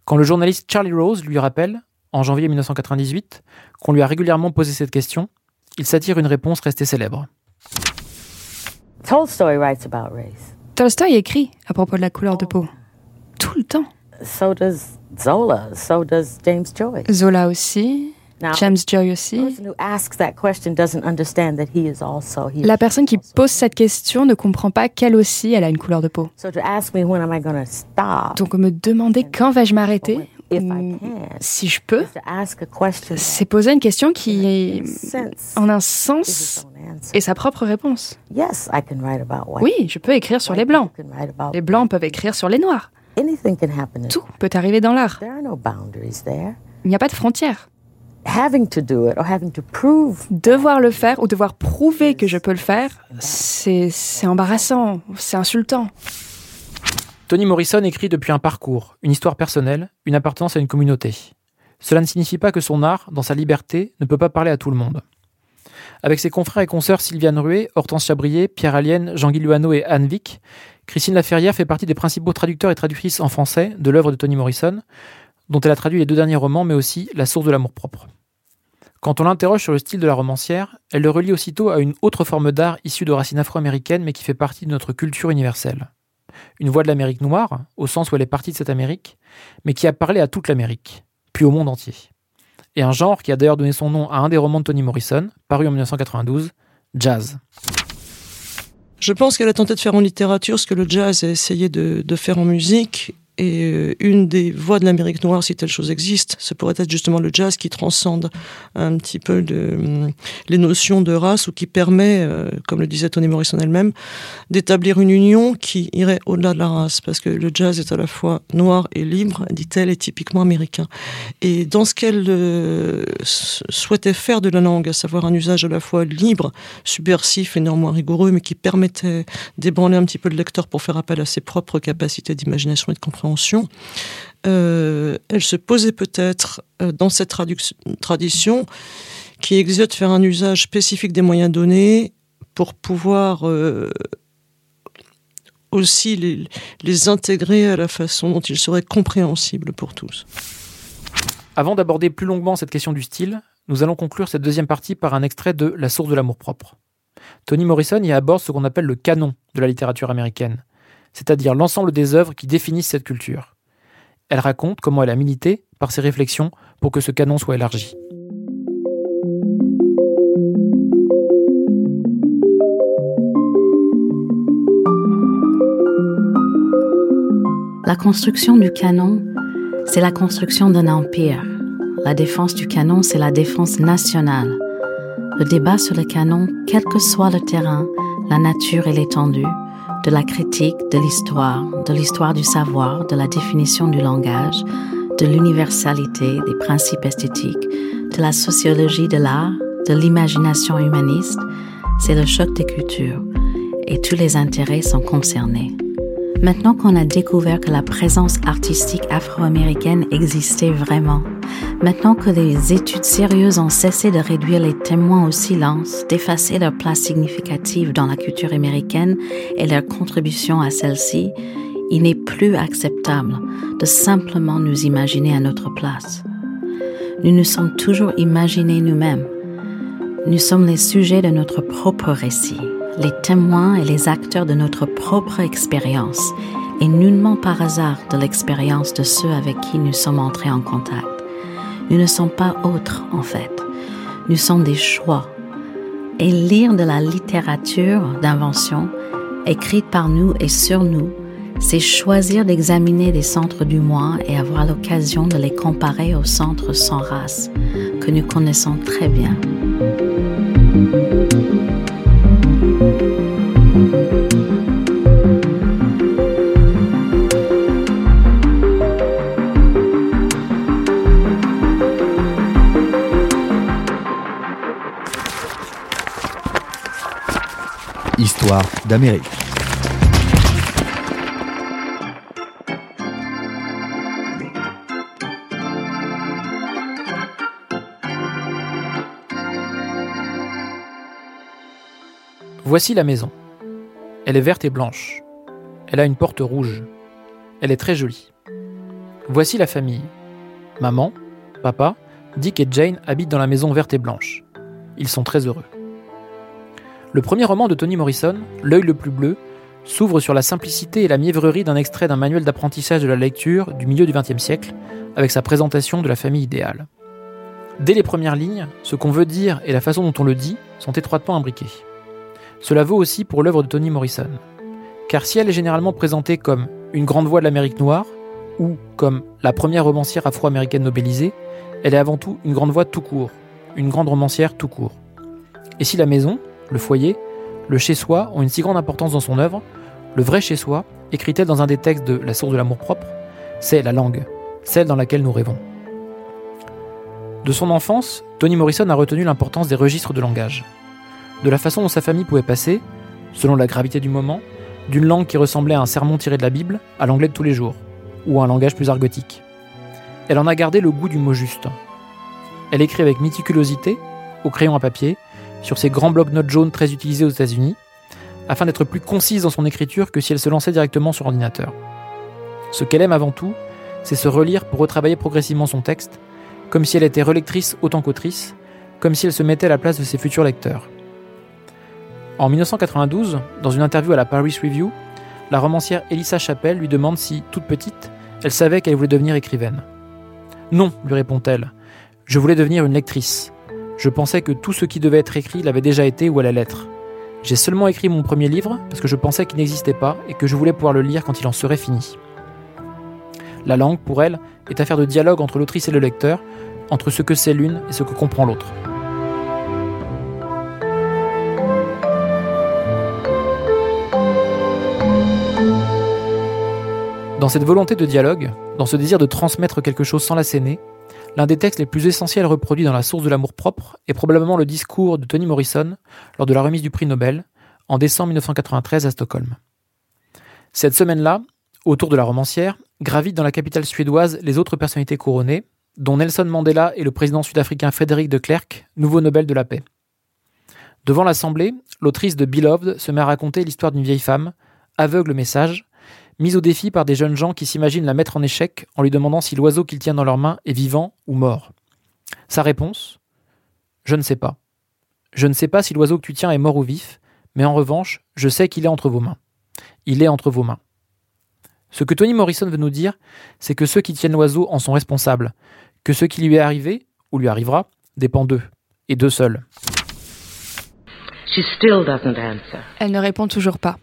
Speaker 5: Quand le journaliste Charlie Rose lui rappelle, en janvier 1998, qu'on lui a régulièrement posé cette question, il s'attire une réponse restée célèbre.
Speaker 17: Tolstoy writes about race.
Speaker 7: Tolstoy écrit à propos de la couleur de peau. Tout le temps.
Speaker 17: So does Zola, so does James Joyce.
Speaker 7: Zola aussi. James Joy aussi. La personne qui pose cette question ne comprend pas qu'elle aussi, elle a une couleur de peau. Donc me demander quand vais-je m'arrêter si je peux, c'est poser une question qui en un sens et sa propre réponse. Oui, je peux écrire sur les blancs. Les blancs peuvent écrire sur les noirs. Tout peut arriver dans l'art. Il n'y a pas de frontières. Devoir le faire ou devoir prouver que je peux le faire, c'est embarrassant, c'est insultant.
Speaker 5: Toni Morrison écrit depuis un parcours, une histoire personnelle, une appartenance à une communauté. Cela ne signifie pas que son art, dans sa liberté, ne peut pas parler à tout le monde. Avec ses confrères et consoeurs Sylviane Ruet, Hortense Chabrier, Pierre Allienne, Jean-Guy Luano et Anne Vic, Christine Laferrière fait partie des principaux traducteurs et traductrices en français de l'œuvre de Toni Morrison, dont elle a traduit les deux derniers romans, mais aussi La source de l'amour-propre. Quand on l'interroge sur le style de la romancière, elle le relie aussitôt à une autre forme d'art issue de racines afro-américaines, mais qui fait partie de notre culture universelle. Une voix de l'Amérique noire, au sens où elle est partie de cette Amérique, mais qui a parlé à toute l'Amérique, puis au monde entier. Et un genre qui a d'ailleurs donné son nom à un des romans de Toni Morrison, paru en 1992, Jazz.
Speaker 18: Je pense qu'elle a tenté de faire en littérature ce que le jazz a essayé de, de faire en musique et euh, une des voix de l'Amérique noire, si telle chose existe, ce pourrait être justement le jazz qui transcende un petit peu hum, les notions de race ou qui permet, euh, comme le disait Toni Morrison elle-même, d'établir une union qui irait au-delà de la race. Parce que le jazz est à la fois noir et libre, dit-elle, et typiquement américain. Et dans ce qu'elle euh, souhaitait faire de la langue, à savoir un usage à la fois libre, subversif et néanmoins rigoureux, mais qui permettait d'ébranler un petit peu le lecteur pour faire appel à ses propres capacités d'imagination et de compréhension euh, elle se posait peut-être euh, dans cette tradition qui exige de faire un usage spécifique des moyens donnés pour pouvoir euh, aussi les, les, intégrer à la façon dont ils seraient compréhensibles pour tous.
Speaker 5: Avant d'aborder plus longuement cette question du style, nous allons conclure cette deuxième partie par un extrait de La source de l'amour-propre. Toni Morrison y aborde ce qu'on appelle le canon de la littérature américaine, c'est-à-dire l'ensemble des œuvres qui définissent cette culture. Elle raconte comment elle a milité, par ses réflexions, pour que ce canon soit élargi.
Speaker 13: La construction du canon, c'est la construction d'un empire. La défense du canon, c'est la défense nationale. Le débat sur le canon, quel que soit le terrain, la nature et l'étendue, de la critique de l'histoire, de l'histoire du savoir, de la définition du langage, de l'universalité des principes esthétiques, de la sociologie de l'art, de l'imagination humaniste, c'est le choc des cultures et tous les intérêts sont concernés. Maintenant qu'on a découvert que la présence artistique afro-américaine existait vraiment, maintenant que les études sérieuses ont cessé de réduire les témoins au silence, d'effacer leur place significative dans la culture américaine et leur contribution à celle-ci, il n'est plus acceptable de simplement nous imaginer à notre place. Nous nous sommes toujours imaginés nous-mêmes. Nous sommes les sujets de notre propre récit, les témoins et les acteurs de notre propre expérience, et nullement par hasard de l'expérience de ceux avec qui nous sommes entrés en contact. Nous ne sommes pas autres, en fait. Nous sommes des choix. Et lire de la littérature d'invention, écrite par nous et sur nous, c'est choisir d'examiner des centres du moi et avoir l'occasion de les comparer aux centres sans race, que nous connaissons très bien.
Speaker 1: D'Amérique.
Speaker 5: Voici la maison. Elle est verte et blanche. Elle a une porte rouge. Elle est très jolie. Voici la famille. Maman, papa, Dick et Jane habitent dans la maison verte et blanche. Ils sont très heureux. Le premier roman de Toni Morrison, L'œil le plus bleu, s'ouvre sur la simplicité et la mièvrerie d'un extrait d'un manuel d'apprentissage de la lecture du milieu du XXe siècle, avec sa présentation de la famille idéale. Dès les premières lignes, ce qu'on veut dire et la façon dont on le dit sont étroitement imbriqués. Cela vaut aussi pour l'œuvre de Toni Morrison. Car si elle est généralement présentée comme une grande voix de l'Amérique noire, ou comme la première romancière afro-américaine nobelisée, elle est avant tout une grande voix tout court, une grande romancière tout court. Et si la maison, le foyer, le chez-soi ont une si grande importance dans son œuvre, le vrai chez-soi, écrit-elle dans un des textes de La source de l'amour-propre, c'est la langue, celle dans laquelle nous rêvons. De son enfance, Toni Morrison a retenu l'importance des registres de langage de la façon dont sa famille pouvait passer, selon la gravité du moment, d'une langue qui ressemblait à un sermon tiré de la Bible à l'anglais de tous les jours, ou à un langage plus argotique. Elle en a gardé le goût du mot juste. Elle écrit avec méticulosité, au crayon à papier, sur ses grands blocs-notes jaunes très utilisés aux États-Unis, afin d'être plus concise dans son écriture que si elle se lançait directement sur ordinateur. Ce qu'elle aime avant tout, c'est se relire pour retravailler progressivement son texte, comme si elle était relectrice autant qu'autrice, comme si elle se mettait à la place de ses futurs lecteurs. En 1992, dans une interview à la Paris Review, la romancière Elissa Chappelle lui demande si, toute petite, elle savait qu'elle voulait devenir écrivaine. Non, lui répond-elle. Je voulais devenir une lectrice. Je pensais que tout ce qui devait être écrit l'avait déjà été ou allait l'être. J'ai seulement écrit mon premier livre parce que je pensais qu'il n'existait pas et que je voulais pouvoir le lire quand il en serait fini. La langue, pour elle, est affaire de dialogue entre l'autrice et le lecteur, entre ce que c'est l'une et ce que comprend l'autre. Dans cette volonté de dialogue, dans ce désir de transmettre quelque chose sans l'asséner, l'un des textes les plus essentiels reproduits dans La source de l'amour propre est probablement le discours de Toni Morrison lors de la remise du prix Nobel en décembre 1993 à Stockholm. Cette semaine-là, autour de la romancière, gravitent dans la capitale suédoise les autres personnalités couronnées, dont Nelson Mandela et le président sud-africain Frédéric de Klerk, nouveau Nobel de la paix. Devant l'Assemblée, l'autrice de Beloved se met à raconter l'histoire d'une vieille femme, aveugle message, mise au défi par des jeunes gens qui s'imaginent la mettre en échec en lui demandant si l'oiseau qu'ils tiennent dans leurs mains est vivant ou mort. Sa réponse Je ne sais pas. Je ne sais pas si l'oiseau que tu tiens est mort ou vif, mais en revanche, je sais qu'il est entre vos mains. Il est entre vos mains. Ce que Toni Morrison veut nous dire, c'est que ceux qui tiennent l'oiseau en sont responsables, que ce qui lui est arrivé, ou lui arrivera, dépend d'eux, et d'eux seuls.
Speaker 7: Elle ne répond toujours pas.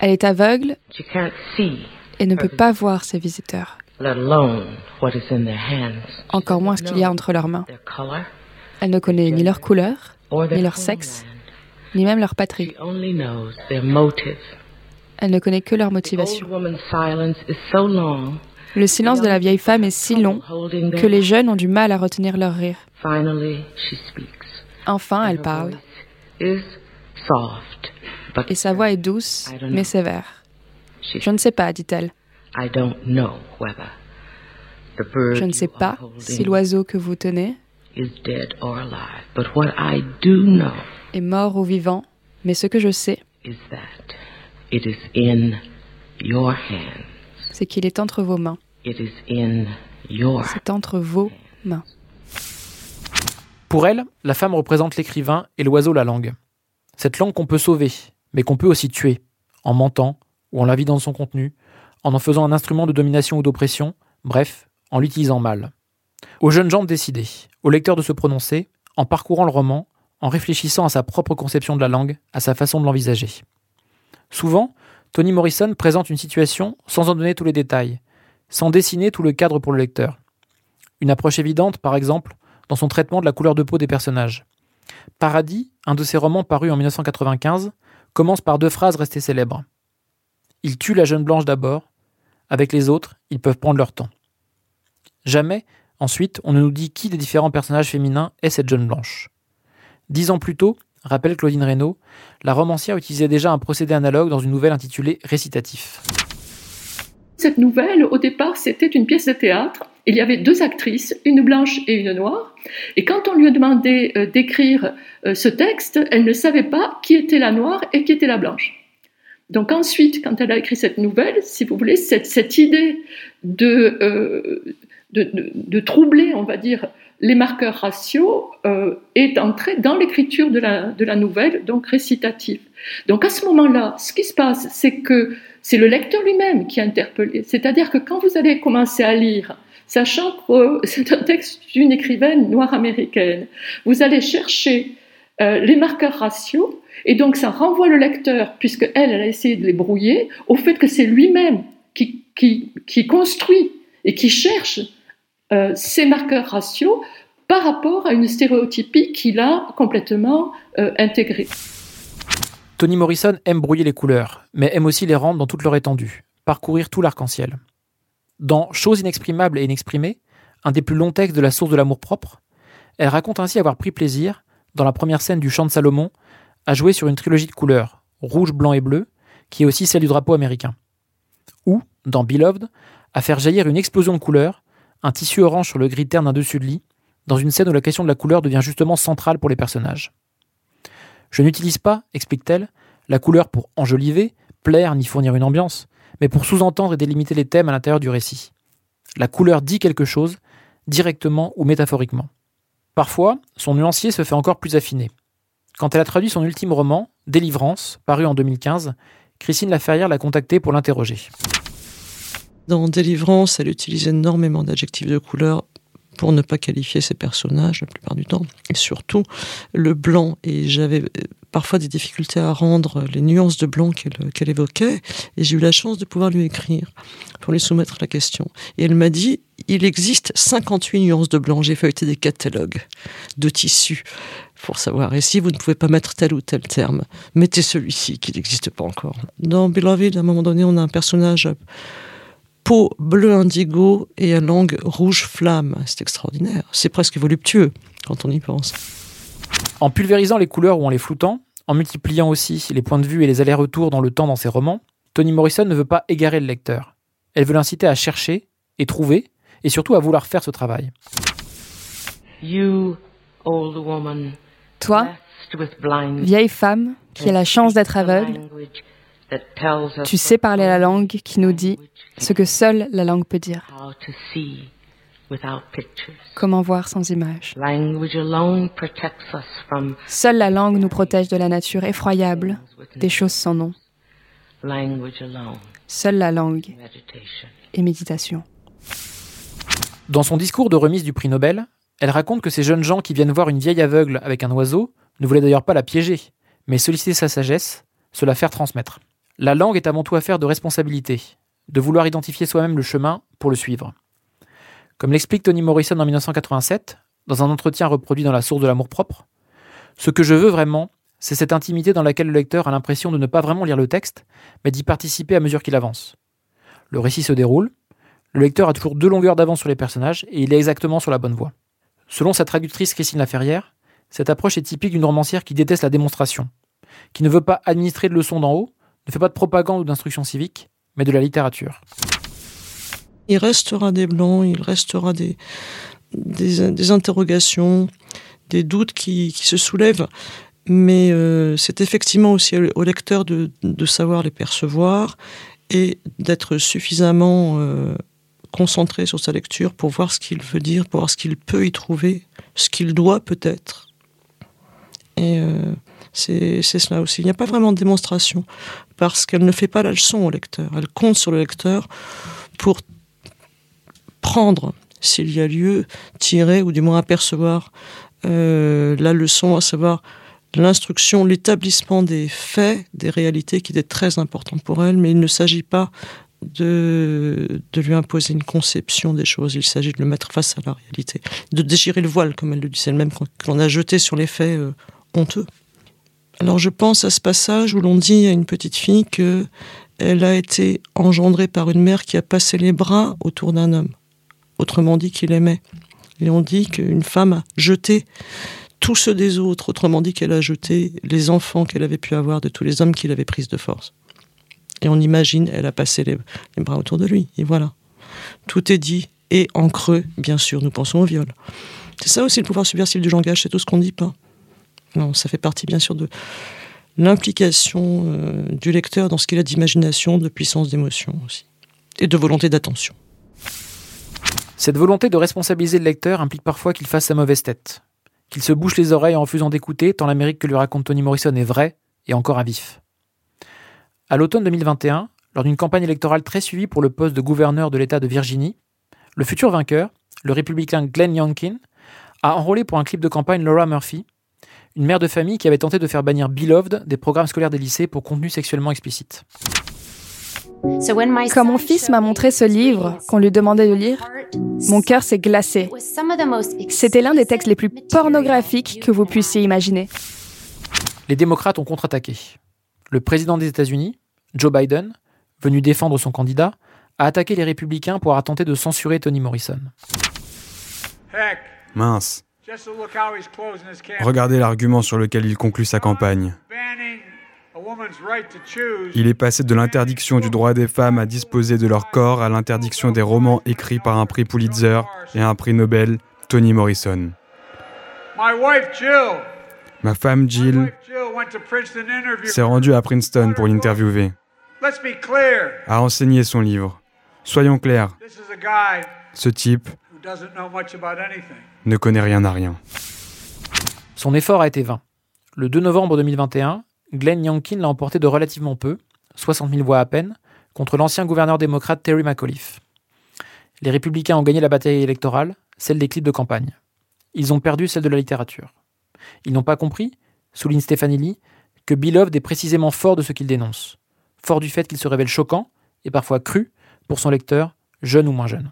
Speaker 7: Elle est aveugle et ne peut pas voir ses visiteurs, encore moins ce qu'il y a entre leurs mains. Elle ne connaît ni leur couleur, ni leur sexe, ni même leur patrie. Elle ne connaît que leur motivation. Le silence de la vieille femme est si long que les jeunes ont du mal à retenir leur rire. Enfin, elle parle. Et sa voix est douce, mais sévère. Je ne sais pas, dit-elle. Je ne sais pas si l'oiseau que vous tenez est mort ou vivant, mais ce que je sais, c'est qu'il est entre vos mains. C'est entre vos mains.
Speaker 5: Pour elle, la femme représente l'écrivain et l'oiseau la langue. Cette langue qu'on peut sauver, mais qu'on peut aussi tuer, en mentant ou en la vidant de son contenu, en en faisant un instrument de domination ou d'oppression, bref, en l'utilisant mal. Aux jeunes gens de décider, aux lecteurs de se prononcer, en parcourant le roman, en réfléchissant à sa propre conception de la langue, à sa façon de l'envisager. Souvent, Toni Morrison présente une situation sans en donner tous les détails, sans dessiner tout le cadre pour le lecteur. Une approche évidente, par exemple, dans son traitement de la couleur de peau des personnages. Paradis, un de ses romans parus en 1995, commence par deux phrases restées célèbres. Il tue la jeune blanche d'abord, avec les autres, ils peuvent prendre leur temps. Jamais, ensuite, on ne nous dit qui des différents personnages féminins est cette jeune blanche. Dix ans plus tôt, rappelle Claudine Reynaud, la romancière utilisait déjà un procédé analogue dans une nouvelle intitulée Récitatif.
Speaker 12: Cette nouvelle, au départ, c'était une pièce de théâtre. Il y avait deux actrices, une blanche et une noire. Et quand on lui a demandé euh, d'écrire euh, ce texte, elle ne savait pas qui était la noire et qui était la blanche. Donc ensuite, quand elle a écrit cette nouvelle, si vous voulez, cette, cette idée de, euh, de, de, troubler, on va dire, les marqueurs raciaux est entrée dans l'écriture de la, de la nouvelle, donc récitative. Donc à ce moment-là, ce qui se passe, c'est que c'est le lecteur lui-même qui est interpellé. C'est-à-dire que quand vous allez commencer à lire, sachant que c'est un texte d'une écrivaine noire américaine, vous allez chercher euh, les marqueurs raciaux, et donc ça renvoie le lecteur, puisque elle, a essayé de les brouiller, au fait que c'est lui-même qui, construit et qui cherche euh, ces marqueurs raciaux par rapport à une stéréotypie qu'il a complètement euh, intégrée.
Speaker 5: Toni Morrison aime brouiller les couleurs, mais aime aussi les rendre dans toute leur étendue, parcourir tout l'arc-en-ciel. Dans Choses inexprimables et inexprimées, un des plus longs textes de la source de l'amour propre, elle raconte ainsi avoir pris plaisir, dans la première scène du chant de Salomon, à jouer sur une trilogie de couleurs, rouge, blanc et bleu, qui est aussi celle du drapeau américain. Ou, dans Beloved, à faire jaillir une explosion de couleurs, un tissu orange sur le gris terne d'un dessus de lit, dans une scène où la question de la couleur devient justement centrale pour les personnages. Je n'utilise pas, explique-t-elle, la couleur pour enjoliver, plaire ni fournir une ambiance, mais pour sous-entendre et délimiter les thèmes à l'intérieur du récit. La couleur dit quelque chose, directement ou métaphoriquement. Parfois, son nuancier se fait encore plus affiné. Quand elle a traduit son ultime roman, Délivrance, paru en 2015, Christine Laferrière l'a contacté pour l'interroger.
Speaker 18: Dans Délivrance, elle utilise énormément d'adjectifs de couleur pour ne pas qualifier ses personnages la plupart du temps, et surtout le blanc. Et j'avais parfois des difficultés à rendre les nuances de blanc qu'elle évoquait, et j'ai eu la chance de pouvoir lui écrire pour lui soumettre la question. Et elle m'a dit, il existe 58 nuances de blanc, j'ai feuilleté des catalogues de tissus pour savoir. Et si vous ne pouvez pas mettre tel ou tel terme, mettez celui-ci qui n'existe pas encore. Dans Beloved, à un moment donné, on a un personnage peau bleu indigo et à langue rouge flamme. C'est extraordinaire. C'est presque voluptueux quand on y pense.
Speaker 5: En pulvérisant les couleurs ou en les floutant, en multipliant aussi les points de vue et les allers-retours dans le temps dans ses romans, Toni Morrison ne veut pas égarer le lecteur. Elle veut l'inciter à chercher et trouver, et surtout à vouloir faire ce travail.
Speaker 3: You, old woman,
Speaker 7: Toi, vieille femme qui a la chance d'être aveugle, tu sais parler la langue qui nous dit ce que seule la langue peut dire. Comment voir sans images Seule la langue nous protège de la nature effroyable, des choses sans nom. Seule la langue et méditation.
Speaker 5: Dans son discours de remise du prix Nobel, elle raconte que ces jeunes gens qui viennent voir une vieille aveugle avec un oiseau ne voulaient d'ailleurs pas la piéger, mais solliciter sa sagesse, se la faire transmettre. La langue est avant tout affaire de responsabilité, de vouloir identifier soi-même le chemin pour le suivre. Comme l'explique Toni Morrison en 1987, dans un entretien reproduit dans La source de l'amour-propre, ce que je veux vraiment, c'est cette intimité dans laquelle le lecteur a l'impression de ne pas vraiment lire le texte, mais d'y participer à mesure qu'il avance. Le récit se déroule, le lecteur a toujours deux longueurs d'avance sur les personnages et il est exactement sur la bonne voie. Selon sa traductrice Christine Laferrière, cette approche est typique d'une romancière qui déteste la démonstration, qui ne veut pas administrer de leçons d'en haut, ne fait pas de propagande ou d'instruction civique, mais de la littérature.
Speaker 18: Il restera des blancs, il restera des, des, interrogations, des doutes qui, qui se soulèvent, mais euh, c'est effectivement aussi au lecteur de, de, savoir les percevoir et d'être suffisamment euh, concentrer sur sa lecture pour voir ce qu'il veut dire, pour voir ce qu'il peut y trouver, ce qu'il doit peut-être. Et euh, c'est cela aussi. Il n'y a pas vraiment de démonstration, parce qu'elle ne fait pas la leçon au lecteur. Elle compte sur le lecteur pour prendre, s'il y a lieu, tirer ou du moins apercevoir euh, la leçon, à savoir l'instruction, l'établissement des faits, des réalités qui est très important pour elle, mais il ne s'agit pas de, lui imposer une conception des choses, il s'agit de le mettre face à la réalité, de déchirer le voile, comme elle le dit elle-même, que l'on a jeté sur les faits euh, honteux. Alors je pense à ce passage où l'on dit à une petite fille que elle a été engendrée par une mère qui a passé les bras autour d'un homme, autrement dit qu'il aimait. Et on dit qu'une femme a jeté tous ceux des autres, autrement dit qu'elle a jeté les enfants qu'elle avait pu avoir de tous les hommes qu'il avait pris de force. Et on imagine, elle a passé les, bras autour de lui. Et voilà. Tout est dit. Et en creux, bien sûr, nous pensons au viol. C'est ça aussi le pouvoir subversif du langage, c'est tout ce qu'on ne dit pas. Non, ça fait partie bien sûr de l'implication euh, du lecteur dans ce qu'il a d'imagination, de puissance d'émotion aussi, et de volonté d'attention.
Speaker 5: Cette volonté de responsabiliser le lecteur implique parfois qu'il fasse sa mauvaise tête, qu'il se bouche les oreilles en refusant d'écouter tant l'Amérique que lui raconte Tony Morrison est vraie et encore à vif. À l'automne 2021, lors d'une campagne électorale très suivie pour le poste de gouverneur de l'État de Virginie, le futur vainqueur, le républicain Glenn Youngkin, a enrôlé pour un clip de campagne Laura Murphy, une mère de famille qui avait tenté de faire bannir Beloved des programmes scolaires des lycées pour contenu sexuellement explicite.
Speaker 7: Quand mon fils m'a montré ce livre qu'on lui demandait de lire, mon cœur s'est glacé. C'était l'un des textes les plus pornographiques que vous puissiez imaginer.
Speaker 5: Les démocrates ont contre-attaqué. Le président des États-Unis, Joe Biden, venu défendre son candidat, a attaqué les républicains pour avoir tenté de censurer Tony Morrison.
Speaker 6: Mince. Regardez l'argument sur lequel il conclut sa campagne. Il est passé de l'interdiction du droit des femmes à disposer de leur corps à l'interdiction des romans écrits par un prix Pulitzer et un prix Nobel, Toni Morrison. Ma femme Jill s'est rendue à Princeton pour l'interviewer, a enseigné son livre. Soyons clairs, ce type ne connaît rien à rien.
Speaker 5: Son effort a été vain. Le 2 novembre 2021, Glenn Youngkin l'a emporté de relativement peu, 60 000 voix à peine, contre l'ancien gouverneur démocrate Terry McAuliffe. Les républicains ont gagné la bataille électorale, celle des clips de campagne. Ils ont perdu celle de la littérature. Ils n'ont pas compris, souligne Stefanelli, que Beloved est précisément fort de ce qu'il dénonce, fort du fait qu'il se révèle choquant et parfois cru pour son lecteur, jeune ou moins jeune.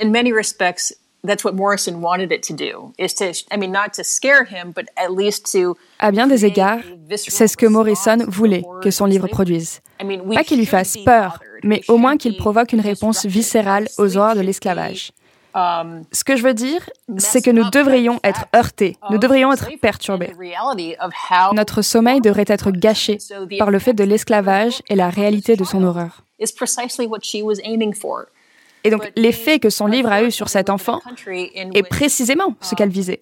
Speaker 19: In many respects, that's what Morrison wanted it to do, is to, I mean, not to scare him, but at least to.
Speaker 7: À bien des égards, c'est ce que Morrison voulait que son livre produise. Pas qu'il lui fasse peur, mais au moins qu'il provoque une réponse viscérale aux horreurs de l'esclavage.
Speaker 19: Um,
Speaker 7: Ce que je veux dire, c'est que nous devrions être heurtés, nous devrions être perturbés. Notre sommeil devrait être gâché par le fait de l'esclavage et la réalité de son horreur. Et donc l'effet que son livre a eu sur cet enfant est précisément ce qu'elle visait.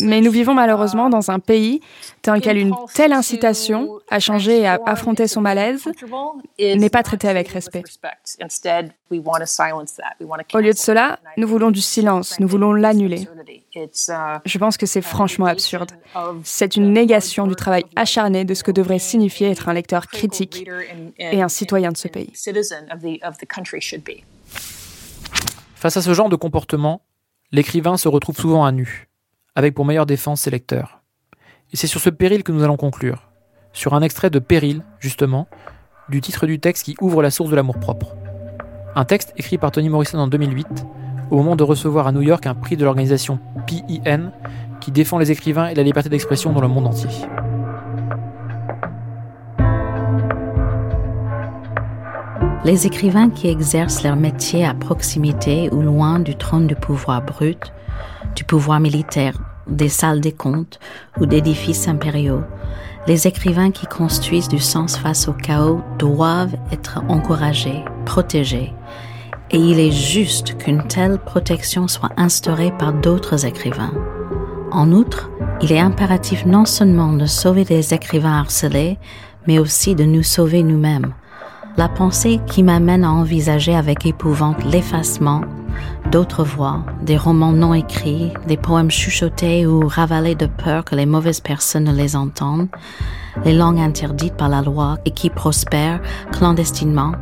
Speaker 7: Mais nous vivons malheureusement dans un pays dans lequel une telle incitation à changer et à affronter son malaise n'est pas traitée avec respect. Au lieu de cela, nous voulons du silence, nous voulons l'annuler. Je pense que c'est franchement absurde. C'est une négation du travail acharné de ce que devrait signifier être un lecteur critique et un citoyen de ce pays.
Speaker 5: Face à ce genre de comportement, l'écrivain se retrouve souvent à nu, avec pour meilleure défense ses lecteurs. Et c'est sur ce péril que nous allons conclure, sur un extrait de Péril, justement, du titre du texte qui ouvre la source de l'amour-propre. Un texte écrit par Toni Morrison en 2008, au moment de recevoir à New York un prix de l'organisation PIN, qui défend les écrivains et la liberté d'expression dans le monde entier.
Speaker 13: Les écrivains qui exercent leur métier à proximité ou loin du trône du pouvoir brut, du pouvoir militaire, des salles des comptes ou d'édifices impériaux, les écrivains qui construisent du sens face au chaos doivent être encouragés, protégés. Et il est juste qu'une telle protection soit instaurée par d'autres écrivains. En outre, il est impératif non seulement de sauver les écrivains harcelés, mais aussi de nous sauver nous-mêmes La pensée qui m'amène à envisager avec épouvante l'effacement d'autres voix, des romans non écrits, des poèmes chuchotés ou ravalés de peur que les mauvaises personnes ne les entendent, les langues interdites par la loi et qui prospèrent clandestinement,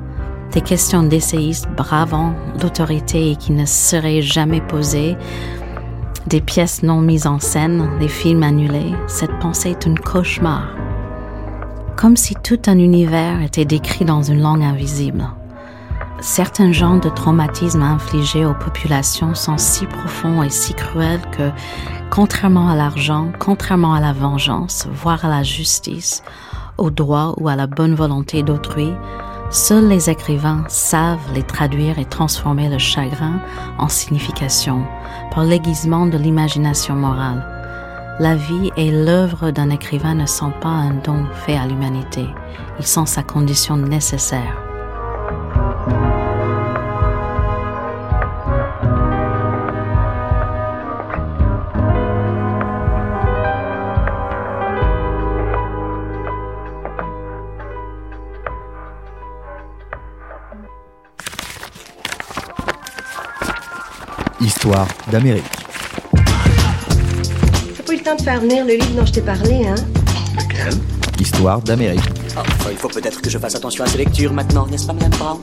Speaker 13: des questions d'essayistes bravant l'autorité et qui ne seraient jamais posées, des pièces non mises en scène, des films annulés, cette pensée est un cauchemar. Comme si tout un univers était décrit dans une langue invisible. Certains genres de traumatismes infligés aux populations sont si profonds et si cruels que, contrairement à l'argent, contrairement à la vengeance, voire à la justice, au droit ou à la bonne volonté d'autrui, seuls les écrivains savent les traduire et transformer le chagrin en signification par l'aiguisement de l'imagination morale. La vie et l'œuvre d'un écrivain ne sont pas un don fait à l'humanité, ils sont sa condition nécessaire.
Speaker 1: Histoire d'Amérique.
Speaker 2: De faire venir le livre dont je t'ai parlé, hein?
Speaker 1: Lequel Histoire d'Amérique.
Speaker 4: Enfin, il faut peut-être que je fasse attention à ces lectures maintenant, n'est-ce pas, Madame Brown?